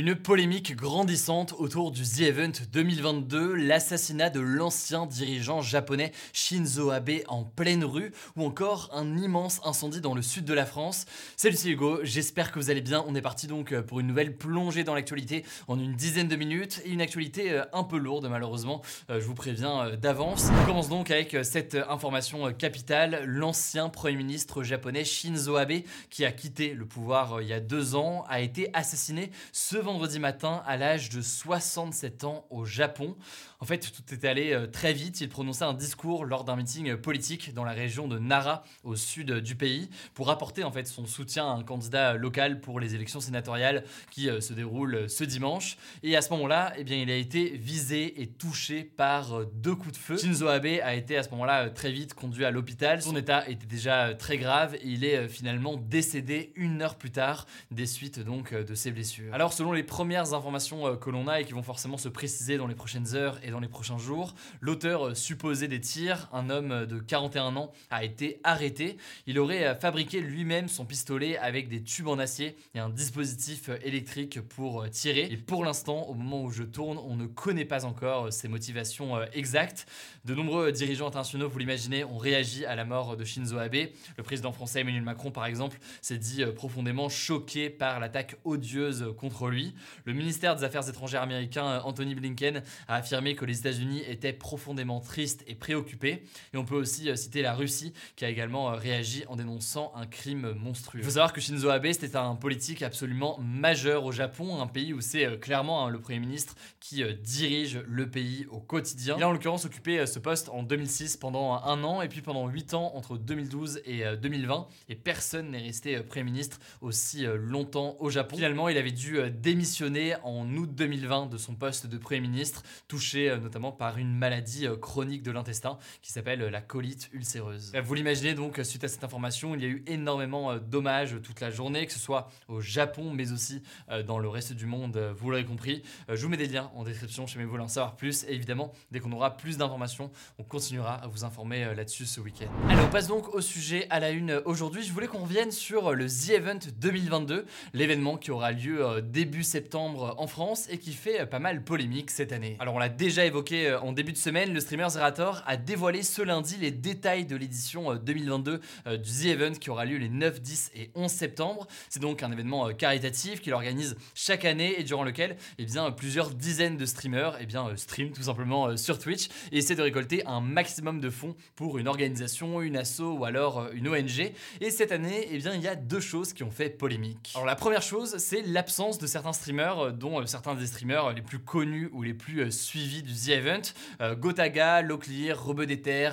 Une polémique grandissante autour du The Event 2022, l'assassinat de l'ancien dirigeant japonais Shinzo Abe en pleine rue, ou encore un immense incendie dans le sud de la France. Salut c'est Hugo, j'espère que vous allez bien. On est parti donc pour une nouvelle plongée dans l'actualité en une dizaine de minutes, et une actualité euh, un peu lourde malheureusement, euh, je vous préviens euh, d'avance. On commence donc avec cette information capitale, l'ancien Premier ministre japonais Shinzo Abe, qui a quitté le pouvoir il y a deux ans, a été assassiné ce matin à l'âge de 67 ans au Japon. En fait, tout était allé euh, très vite. Il prononçait un discours lors d'un meeting politique dans la région de Nara, au sud du pays, pour apporter en fait son soutien à un candidat local pour les élections sénatoriales qui euh, se déroulent ce dimanche. Et à ce moment-là, eh bien, il a été visé et touché par euh, deux coups de feu. Shinzo Abe a été à ce moment-là très vite conduit à l'hôpital. Son état était déjà très grave il est finalement décédé une heure plus tard des suites donc de ses blessures. Alors selon les premières informations que l'on a et qui vont forcément se préciser dans les prochaines heures et dans les prochains jours. L'auteur euh, supposé des tirs, un homme euh, de 41 ans, a été arrêté. Il aurait euh, fabriqué lui-même son pistolet avec des tubes en acier et un dispositif électrique pour tirer. Et pour l'instant, au moment où je tourne, on ne connaît pas encore ses motivations exactes. De nombreux dirigeants internationaux, vous l'imaginez, ont réagi à la mort de Shinzo Abe. Le président français Emmanuel Macron, par exemple, s'est dit profondément choqué par l'attaque odieuse contre lui. Le ministère des Affaires étrangères américain, Anthony Blinken, a affirmé que les États-Unis étaient profondément tristes et préoccupés. Et on peut aussi euh, citer la Russie qui a également euh, réagi en dénonçant un crime monstrueux. Il faut savoir que Shinzo Abe, c'était un politique absolument majeur au Japon, un pays où c'est euh, clairement hein, le Premier ministre qui dirige le pays au quotidien. Il a en l'occurrence occupé ce poste en 2006 pendant un an et puis pendant 8 ans entre 2012 et 2020. Et personne n'est resté Premier ministre aussi longtemps au Japon. Finalement, il avait dû démissionner en août 2020 de son poste de Premier ministre, touché notamment par une maladie euh, chronique de l'intestin qui s'appelle la colite ulcéreuse. Vous l'imaginez donc, suite à cette information, il y a eu énormément euh, d'hommages toute la journée, que ce soit au Japon, mais aussi euh, dans le reste du monde, vous l'aurez compris. Je vous mets des liens en description si vous voulez en savoir plus. Et évidemment, dès qu'on aura plus d'informations, on continuera à vous informer là-dessus ce week-end. Allez, on passe donc au sujet à la une aujourd'hui. Je voulais qu'on revienne sur le The Event 2022, l'événement qui aura lieu début septembre en France et qui fait pas mal polémique cette année. Alors, on l'a déjà évoqué euh, en début de semaine, le streamer Zerator a dévoilé ce lundi les détails de l'édition 2022 euh, euh, du The Event qui aura lieu les 9, 10 et 11 septembre. C'est donc un événement caritatif qu'il organise chaque année et durant lequel eh bien, plusieurs dizaines de streamers eh bien, streament tout simplement sur Twitch et essaient de récolter un maximum de fonds pour une organisation, une asso ou alors une ONG. Et cette année, eh bien, il y a deux choses qui ont fait polémique. Alors la première chose, c'est l'absence de certains streamers, dont certains des streamers les plus connus ou les plus suivis du The Event, euh, Gotaga, Locklear, Rebeu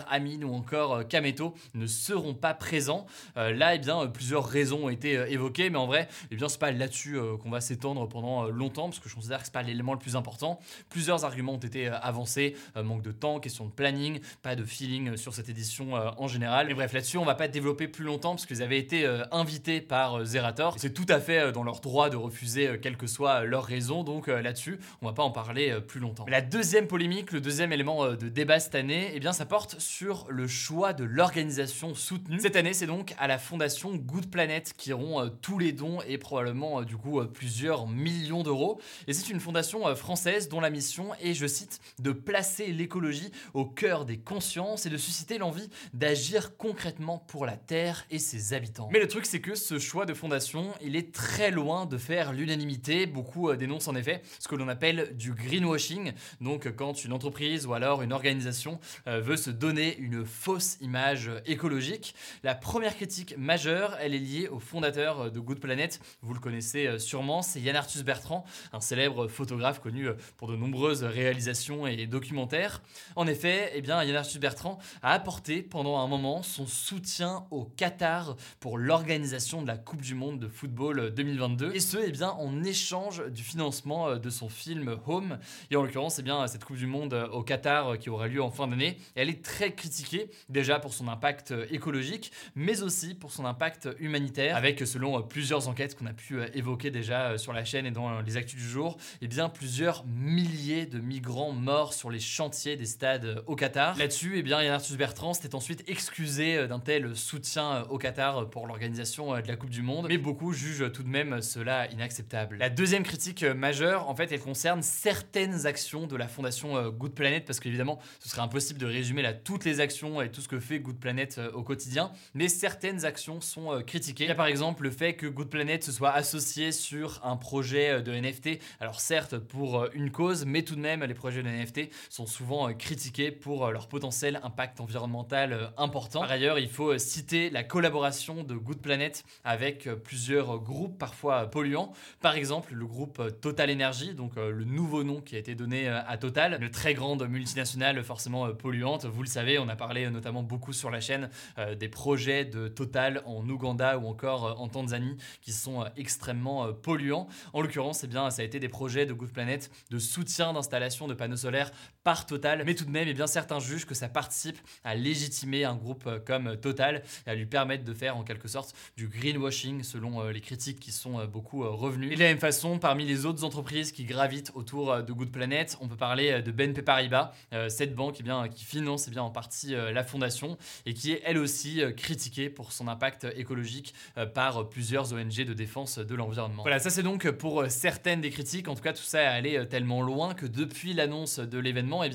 Amine ou encore euh, Kameto ne seront pas présents. Euh, là, eh bien, plusieurs raisons ont été évoquées, mais en vrai, eh bien, c'est pas là-dessus qu'on va s'étendre pendant longtemps, parce que je considère que c'est pas l'élément le plus important. Plusieurs arguments ont été avancés, manque de temps, question de planning, pas de feeling sur cette édition en général. Mais bref, là-dessus, on va pas développer plus longtemps, parce qu'ils avaient été invités par Zerator. C'est tout à fait dans leur droit de refuser quelle que soit leur raison, donc là-dessus, on va pas en parler plus longtemps. la deuxième polémique le deuxième élément euh, de débat cette année, eh bien, ça porte sur le choix de l'organisation soutenue. Cette année, c'est donc à la fondation Good Planet qui auront euh, tous les dons et probablement euh, du coup plusieurs millions d'euros. Et c'est une fondation française dont la mission est, je cite, de placer l'écologie au cœur des consciences et de susciter l'envie d'agir concrètement pour la Terre et ses habitants. Mais le truc, c'est que ce choix de fondation, il est très loin de faire l'unanimité beaucoup dénoncent en effet ce que l'on appelle du greenwashing, donc quand une entreprise ou alors une organisation veut se donner une fausse image écologique. La première critique majeure, elle est liée au fondateur de Good Planet, vous le connaissez sûrement, c'est Yann Arthus Bertrand, un célèbre photographe connu pour de nombreuses réalisations et documentaires. En effet, eh bien, Yann Arthus Bertrand a apporté pendant un moment son soutien au Qatar pour l'organisation de la Coupe du Monde de football 2022. Et ce, eh bien, en échange du financement de son film Home. Et en l'occurrence, eh bien, cette Coupe du Monde au Qatar qui aura lieu en fin d'année, elle est très critiquée déjà pour son impact écologique, mais aussi pour son impact humanitaire, avec selon plusieurs enquêtes qu'on a pu évoquer déjà sur la chaîne et dans les actus du jour, eh bien, plusieurs milliers de migrants morts sur les chantiers des stades au Qatar. Là-dessus, eh bien, Yann Arthus Bertrand s'était ensuite excusé d'un tel soutien au Qatar pour l'organisation de la Coupe du Monde, mais beaucoup jugent tout de même cela inacceptable. La deuxième critique majeure, en fait, elle concerne certaines actions de la fondation Good Planet, parce qu'évidemment, ce serait impossible de résumer là toutes les actions et tout ce que fait Good Planet au quotidien, mais certaines actions sont critiquées. Il y a par exemple le fait que Good Planet se soit associé sur un projet de NFT, alors certes pour une cause, mais tout de même, les projets de NFT sont souvent critiqués pour leur potentiel impact environnemental important. Par ailleurs, il faut citer la collaboration de Good Planet avec plusieurs groupes parfois polluants. Par exemple, le groupe Total Energy, donc le nouveau nom qui a été donné à Total, une très grande multinationale forcément polluante. Vous le savez, on a parlé notamment beaucoup sur la chaîne des projets de Total en Ouganda ou encore en Tanzanie qui sont extrêmement polluants. En l'occurrence, eh bien, ça a été des projets de Good Planet de soutien d'installation de panneaux solaires par Total, mais tout de même, eh bien, certains jugent que ça participe à légitimer un groupe euh, comme Total et à lui permettre de faire en quelque sorte du greenwashing selon euh, les critiques qui sont euh, beaucoup revenues. Façon, parmi les autres entreprises qui gravitent autour de Good Planet, on peut parler de BNP Paribas, cette banque eh qui finance eh en partie la fondation et qui est elle aussi critiquée pour son impact écologique par plusieurs ONG de défense de l'environnement. Voilà, ça c'est donc pour certaines des critiques. En tout cas, tout ça est allé tellement loin que depuis l'annonce de l'événement, eh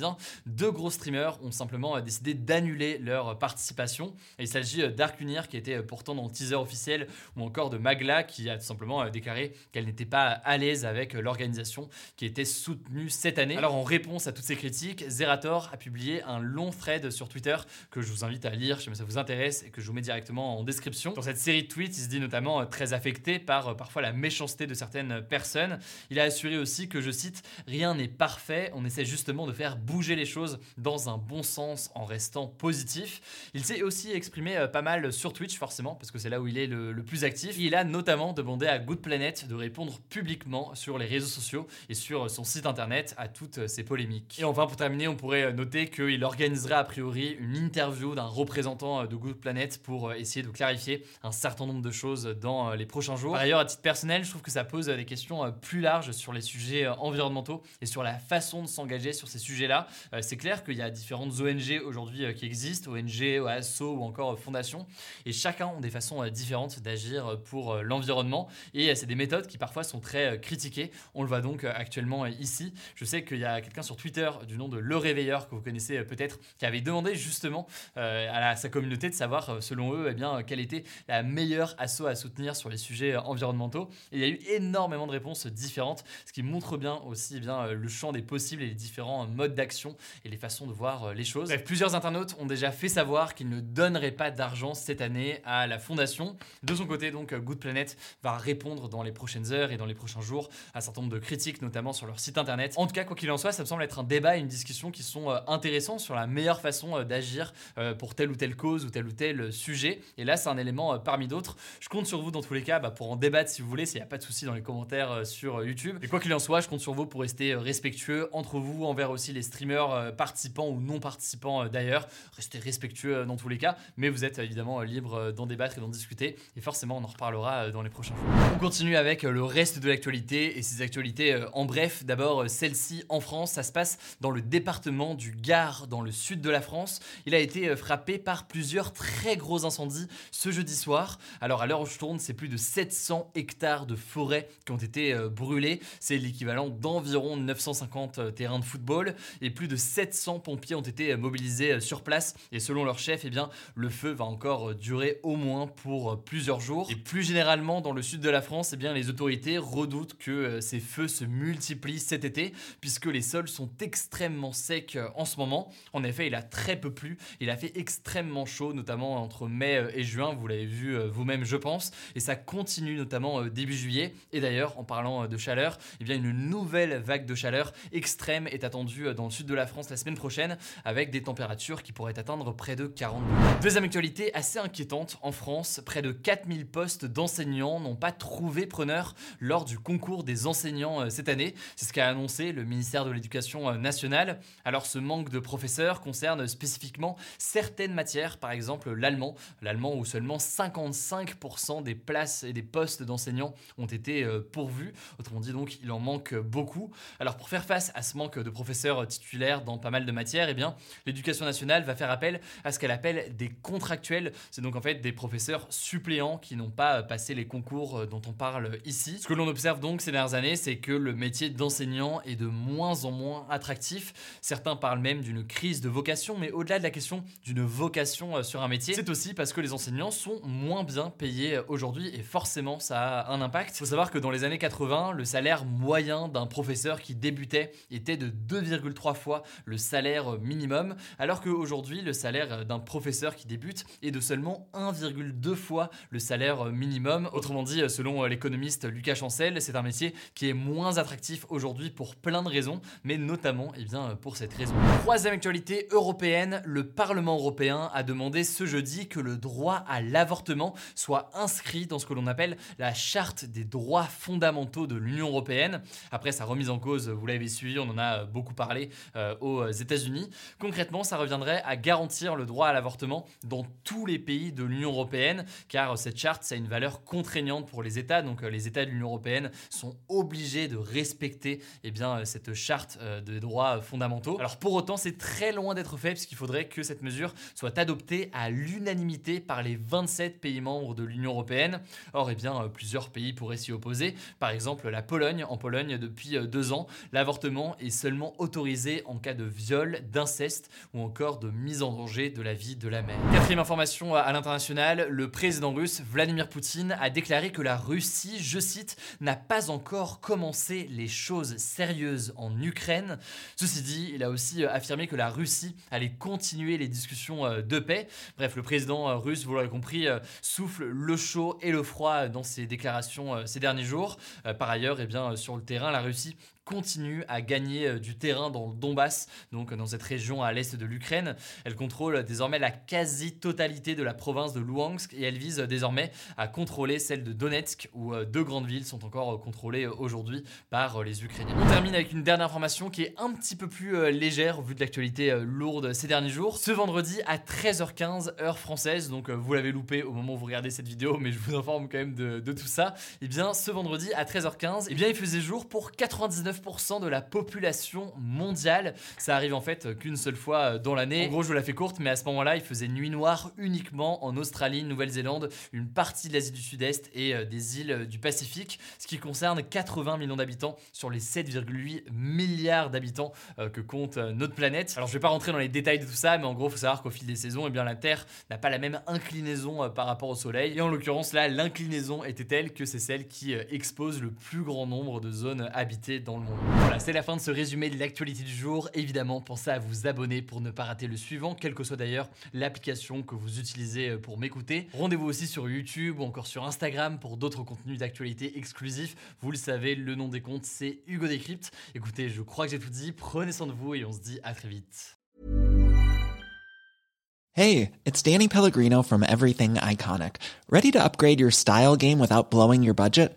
deux gros streamers ont simplement décidé d'annuler leur participation. il s'agit d'Arcunir qui était pourtant dans le teaser officiel ou encore de Magla qui a tout simplement déclaré qu'elle n'était à l'aise avec l'organisation qui était soutenue cette année. Alors en réponse à toutes ces critiques, Zerator a publié un long thread sur Twitter que je vous invite à lire si ça vous intéresse et que je vous mets directement en description. Dans cette série de tweets, il se dit notamment très affecté par parfois la méchanceté de certaines personnes. Il a assuré aussi que, je cite, rien n'est parfait, on essaie justement de faire bouger les choses dans un bon sens en restant positif. Il s'est aussi exprimé euh, pas mal sur Twitch forcément parce que c'est là où il est le, plus actif. il a notamment demandé à Good Planet de répondre publiquement sur les réseaux sociaux et sur son site internet à toutes ces polémiques. Et enfin pour terminer, on pourrait noter qu'il organisera a priori une interview d'un représentant de Good Planet pour essayer de clarifier un certain nombre de choses dans les prochains jours. Par ailleurs, à titre personnel, je trouve que ça pose des questions plus larges sur les sujets environnementaux et sur la façon de s'engager sur ces sujets-là. Euh, c'est clair qu'il y a différentes ONG aujourd'hui euh, qui existent, ONG, ASSO ou encore fondations, et chacun ont des façons euh, différentes d'agir pour l'environnement, et c'est des méthodes qui parfois sont très critiquées. On le voit donc actuellement ici. Je sais qu'il y a quelqu'un sur Twitter du nom de Le Réveilleur, que vous connaissez peut-être, qui avait demandé justement à sa communauté de savoir, selon eux, eh bien, quelle était la meilleure asso à soutenir sur les sujets environnementaux. Il y a eu énormément de réponses différentes, ce qui montre bien aussi eh bien, le champ des possibles et les différents modes d'action et les façons de voir euh, les choses. Plusieurs internautes ont déjà fait savoir qu'ils ne donneraient pas d'argent cette année à la fondation. De son côté, donc, Good Planet va répondre dans les prochaines heures et dans les prochains jours un certain nombre de critiques, notamment sur leur site internet. En tout cas, quoi qu'il en soit, ça me semble être un débat et une discussion qui sont euh, intéressants sur la meilleure façon euh, d'agir pour telle ou telle cause ou tel ou tel sujet. Et là, c'est un élément parmi d'autres. Je compte sur vous dans tous les cas bah, pour en débattre si vous voulez, s'il n'y a pas de souci dans les commentaires sur YouTube. Et quoi qu'il en soit, je compte sur vous pour rester respectueux entre vous, envers aussi les streamers participants ou non participants euh, d'ailleurs. Restez respectueux euh, dans tous les cas, mais vous êtes évidemment euh, libre d'en débattre et d'en discuter. Et forcément, on en reparlera dans les prochains jours. On continue avec le reste de l'actualité et ces actualités en bref. D'abord, celle-ci en France, ça se passe dans le département du Gard, dans le sud de la France. Il a été frappé par plusieurs très gros incendies ce jeudi soir. Alors à l'heure où je tourne, c'est plus de 700 hectares de forêt qui ont été brûlés. C'est l'équivalent d'environ 950 terrains de football et plus de 700 pompiers ont été mobilisés sur place et selon leur chef, eh bien, le feu va encore durer au moins pour plusieurs jours. Et plus généralement dans le sud de la France, eh bien, les autorités redoutent que ces feux se multiplient cet été, puisque les sols sont extrêmement secs en ce moment. En effet, il a très peu plu, il a fait extrêmement chaud, notamment entre mai et juin, vous l'avez vu vous-même je pense, et ça continue notamment début juillet. Et d'ailleurs, en parlant de chaleur, eh une nouvelle vague de chaleur extrême est attendue dans le sud de la France la semaine prochaine, avec des températures qui pourraient atteindre près de 40 degrés. Deuxième actualité assez inquiétante, en France, près de 4000 postes d'enseignants n'ont pas trouvé preneur lors du concours des enseignants cette année. C'est ce qu'a annoncé le ministère de l'Éducation nationale. Alors ce manque de professeurs concerne spécifiquement certaines matières, par exemple l'allemand, l'allemand où seulement 55% des places et des postes d'enseignants ont été euh, pourvus. Autrement dit donc, il en manque beaucoup. Alors pour faire face à ce manque de professeurs titulaires dans pas mal de matières, eh bien l'Éducation nationale va faire appel à ce qu'elle appelle des contractuels. C'est donc en fait des professeurs suppléants qui n'ont pas passé les concours euh, dont on parle ici. Ce que observe donc ces dernières années, c'est que le métier d'enseignant est de moins en moins attractif. Certains parlent même d'une crise de vocation, mais au-delà de la question d'une vocation euh, sur un métier, c'est aussi parce que les enseignants sont moins bien payés euh, aujourd'hui et forcément ça a un impact. Il faut savoir que dans les années 80, le salaire moyen d'un professeur qui débutait était de 2,3 fois le salaire minimum, alors qu'aujourd'hui le salaire d'un professeur qui débute est de seulement 1,2 fois le salaire minimum. Autrement dit, selon l'économiste Lucas C'est un métier qui est moins attractif aujourd'hui pour plein de raisons, mais notamment eh bien, pour cette raison. Troisième actualité européenne, le Parlement européen a demandé ce jeudi que le droit à l'avortement soit inscrit dans ce que l'on appelle la charte des droits fondamentaux de l'Union européenne. Après sa remise en cause, vous l'avez suivi, on en a beaucoup parlé euh, aux États-Unis. Concrètement, ça reviendrait à garantir le droit à l'avortement dans tous les pays de l'Union européenne, car cette charte, ça a une valeur contraignante pour les États. Donc euh, les États de l'Union européenne sont obligés de respecter eh bien, euh, cette charte des droits fondamentaux. Alors pour autant, c'est très loin d'être fait, puisqu'il faudrait que cette mesure soit adoptée à l'unanimité par les 27 pays membres de l'Union européenne. Or, eh bien, plusieurs pays pourraient s'y opposer. Par exemple, la Pologne. En Pologne, depuis deux ans, l'avortement est seulement autorisé en cas de viol, d'inceste ou encore de mise en danger de la vie de la mère. Quatrième information à l'international, le président russe Vladimir Poutine a déclaré que la Russie, je cite, n'a pas encore commencé les choses sérieuses en Ukraine. Ceci dit, il a aussi affirmé que la Russie allait continuer les discussions euh, de paix. Bref, le président euh, russe, vous l'aurez compris, euh, souffle le chaud et le froid dans ses déclarations ces derniers jours. Par ailleurs, eh bien, sur le terrain, la Russie continue à gagner euh, du terrain dans le Donbass, donc dans cette région à l'est de l'Ukraine. Elle contrôle désormais la quasi-totalité de la province de Luhansk et elle vise désormais à contrôler celle de Donetsk, où euh, deux grandes villes sont encore euh, contrôlées aujourd'hui par les Ukrainiens. On termine avec une dernière information qui est un petit peu plus légère au vu de l'actualité lourde ces derniers jours. Ce vendredi à 13h15 heure française, donc vous l'avez loupé au moment où vous regardez cette vidéo, mais je vous informe quand même de, de tout ça. Et eh bien ce vendredi à 13h15, et eh bien il faisait jour pour 99 de la population mondiale. Ça arrive en fait qu'une seule fois dans l'année. En gros, je vous la fais courte, mais à ce moment-là, il faisait nuit noire uniquement en Australie, Nouvelle-Zélande, une partie de l'Asie du Sud-Est et euh, des îles du Pacifique, ce qui concerne 80 millions d'habitants sur les 7,8 milliards d'habitants euh, que compte euh, notre planète. Alors, je vais pas rentrer dans les détails de tout ça, mais en gros, faut savoir qu'au fil des saisons, eh bien, la Terre n'a pas la même inclinaison par rapport au Soleil. Et en l'occurrence, là, l'inclinaison était telle que c'est celle qui expose le plus grand nombre de zones habitées dans le voilà, c'est la fin de ce résumé de l'actualité du jour. Évidemment, pensez à vous abonner pour ne pas rater le suivant, quelle que soit d'ailleurs l'application que vous utilisez euh, pour m'écouter. Rendez-vous aussi sur YouTube ou encore sur Instagram pour d'autres contenus d'actualité exclusifs. Vous le savez, le nom des comptes, c'est Hugo Décrypte. Écoutez, je crois que j'ai tout dit. Prenez soin de vous et on se dit à très vite. Hey, it's Danny Pellegrino from Everything Iconic. Ready to upgrade your style game without blowing your budget?